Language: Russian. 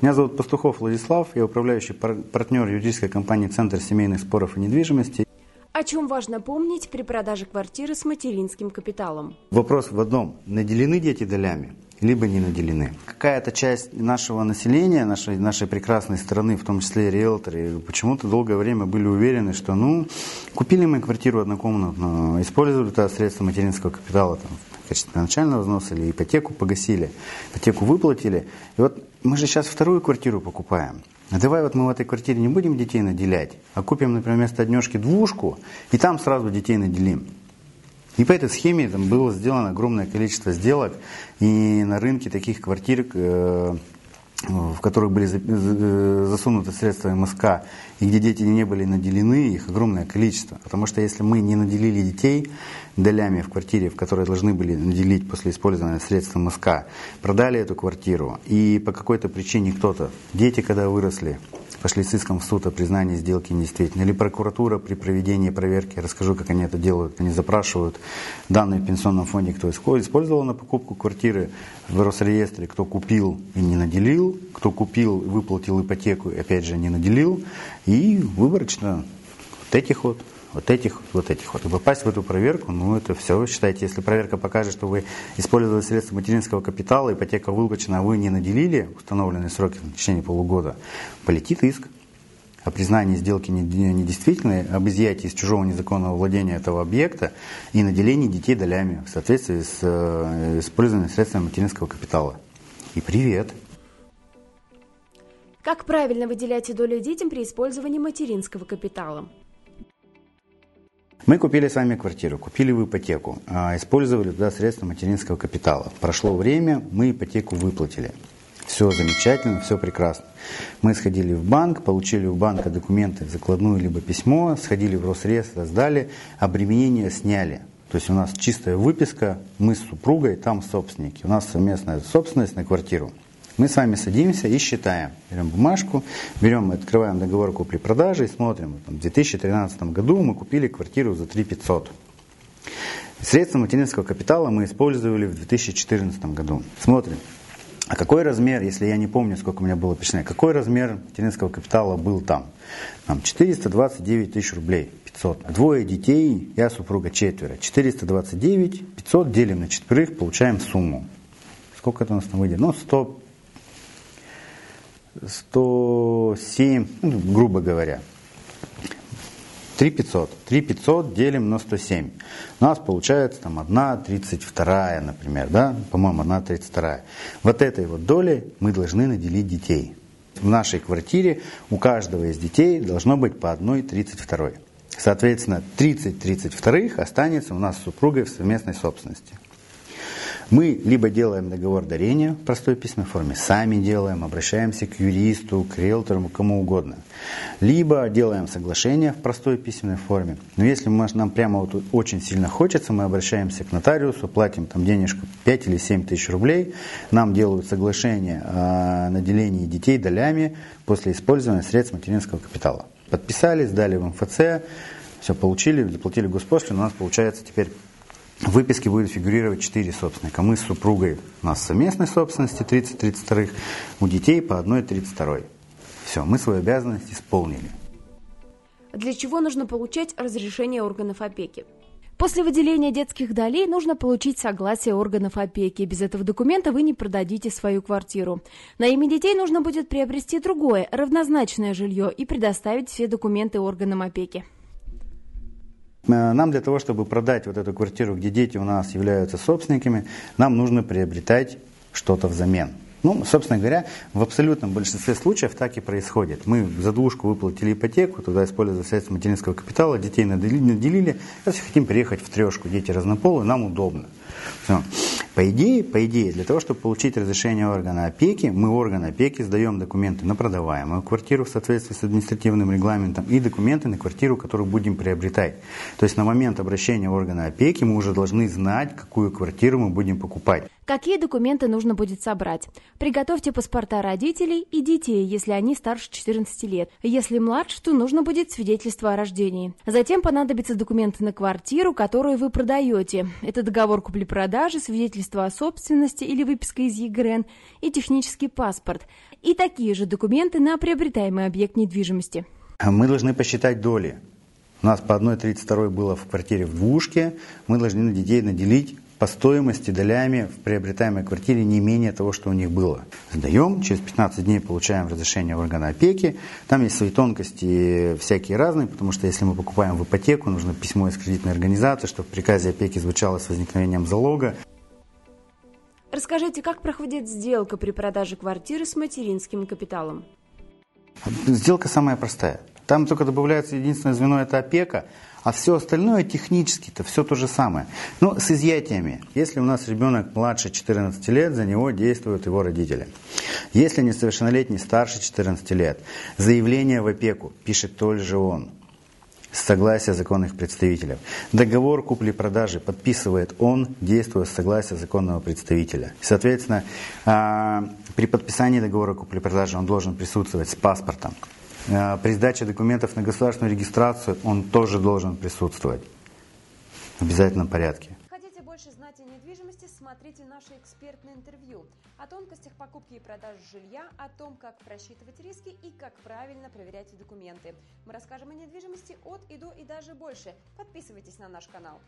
Меня зовут Пастухов Владислав, я управляющий партнер юридической компании «Центр семейных споров и недвижимости». О чем важно помнить при продаже квартиры с материнским капиталом? Вопрос в одном. Наделены дети долями? либо не наделены. Какая-то часть нашего населения, нашей, нашей прекрасной страны, в том числе риэлторы, почему-то долгое время были уверены, что ну, купили мы квартиру однокомнатную, использовали это средства материнского капитала там, в качестве начального взноса или ипотеку погасили, ипотеку выплатили. И вот мы же сейчас вторую квартиру покупаем. А давай вот мы в этой квартире не будем детей наделять, а купим, например, вместо однешки двушку, и там сразу детей наделим. И по этой схеме там было сделано огромное количество сделок, и на рынке таких квартир, э, в которых были засунуты средства МСК, и где дети не были наделены, их огромное количество. Потому что если мы не наделили детей долями в квартире, в которой должны были наделить после использования средств МСК, продали эту квартиру, и по какой-то причине кто-то, дети когда выросли, пошли с иском в суд о признании сделки недействительной. Или прокуратура при проведении проверки, расскажу, как они это делают, они запрашивают данные в пенсионном фонде, кто использовал на покупку квартиры в Росреестре, кто купил и не наделил, кто купил выплатил ипотеку опять же не наделил, и выборочно вот этих вот вот этих, вот этих вот. И попасть в эту проверку, ну это все, считайте, если проверка покажет, что вы использовали средства материнского капитала, ипотека выплачена, а вы не наделили установленные сроки в течение полугода, полетит иск о признании сделки недействительной, об изъятии из чужого незаконного владения этого объекта и наделении детей долями в соответствии с э, использованием средствами материнского капитала. И привет! Как правильно выделять доли детям при использовании материнского капитала? Мы купили с вами квартиру, купили в ипотеку, а, использовали туда средства материнского капитала. Прошло время, мы ипотеку выплатили. Все замечательно, все прекрасно. Мы сходили в банк, получили у банка документы, закладную либо письмо, сходили в Росрез, сдали, обременение сняли. То есть у нас чистая выписка, мы с супругой, там собственники. У нас совместная собственность на квартиру. Мы с вами садимся и считаем. Берем бумажку, берем, открываем договор купли-продажи и смотрим. в 2013 году мы купили квартиру за 3 500. Средства материнского капитала мы использовали в 2014 году. Смотрим. А какой размер, если я не помню, сколько у меня было писано, какой размер материнского капитала был там? Там 429 тысяч рублей, 500. Двое детей, я супруга четверо. 429, 500 делим на четверых, получаем сумму. Сколько это у нас там выйдет? Ну, 100, 107, ну, грубо говоря. 3500. 3500 делим на 107. У нас получается там 1 32, например, да? По-моему, 1 32. Вот этой вот долей мы должны наделить детей. В нашей квартире у каждого из детей должно быть по 1 32. Соответственно, 30 32 останется у нас с супругой в совместной собственности. Мы либо делаем договор дарения в простой письменной форме, сами делаем, обращаемся к юристу, к риэлтору, кому угодно. Либо делаем соглашение в простой письменной форме. Но если нам прямо вот очень сильно хочется, мы обращаемся к нотариусу, платим там денежку 5 или 7 тысяч рублей, нам делают соглашение о наделении детей долями после использования средств материнского капитала. Подписали, сдали в МФЦ, все получили, заплатили госпошлину, у нас получается теперь в выписке будет фигурировать 4 собственника. Мы с супругой, у нас совместной собственности 30-32, у детей по одной 32. Все, мы свою обязанность исполнили. Для чего нужно получать разрешение органов опеки? После выделения детских долей нужно получить согласие органов опеки. Без этого документа вы не продадите свою квартиру. На имя детей нужно будет приобрести другое, равнозначное жилье и предоставить все документы органам опеки. Э, нам для того, чтобы продать вот эту квартиру, где дети у нас являются собственниками, нам нужно приобретать что-то взамен. Ну, собственно говоря, в абсолютном большинстве случаев так и происходит. Мы за двушку выплатили ипотеку, туда использовали средства материнского капитала, детей наделили, наделили. Если хотим приехать в трешку, дети разнополые, нам удобно. Все. По идее, по идее, для того, чтобы получить разрешение органа опеки, мы орган опеки сдаем документы на продаваемую квартиру в соответствии с административным регламентом и документы на квартиру, которую будем приобретать. То есть на момент обращения органа опеки мы уже должны знать, какую квартиру мы будем покупать. Какие документы нужно будет собрать? Приготовьте паспорта родителей и детей, если они старше 14 лет. Если младше, то нужно будет свидетельство о рождении. Затем понадобятся документы на квартиру, которую вы продаете. Это договор купли-продажи, свидетельство о собственности или выписка из ЕГРН и технический паспорт. И такие же документы на приобретаемый объект недвижимости. Мы должны посчитать доли. У нас по 1,32 было в квартире в двушке. Мы должны на детей наделить по стоимости долями в приобретаемой квартире не менее того, что у них было. Сдаем, через 15 дней получаем разрешение органа опеки. Там есть свои тонкости всякие разные, потому что если мы покупаем в ипотеку, нужно письмо из кредитной организации, чтобы в приказе опеки звучало с возникновением залога. Расскажите, как проходит сделка при продаже квартиры с материнским капиталом? Сделка самая простая. Там только добавляется единственное звено – это опека – а все остальное технически-то все то же самое. Но ну, с изъятиями. Если у нас ребенок младше 14 лет, за него действуют его родители. Если несовершеннолетний старше 14 лет, заявление в опеку пишет тот же он с согласия законных представителей. Договор купли-продажи подписывает он, действуя с согласия законного представителя. Соответственно, а, при подписании договора купли-продажи он должен присутствовать с паспортом. Э, при сдаче документов на государственную регистрацию он тоже должен присутствовать в обязательном порядке. Хотите больше знать о недвижимости, смотрите наше экспертное интервью о тонкостях покупки и продажи жилья, о том, как просчитывать риски и как правильно проверять документы. Мы расскажем о недвижимости от и до и даже больше. Подписывайтесь на наш канал.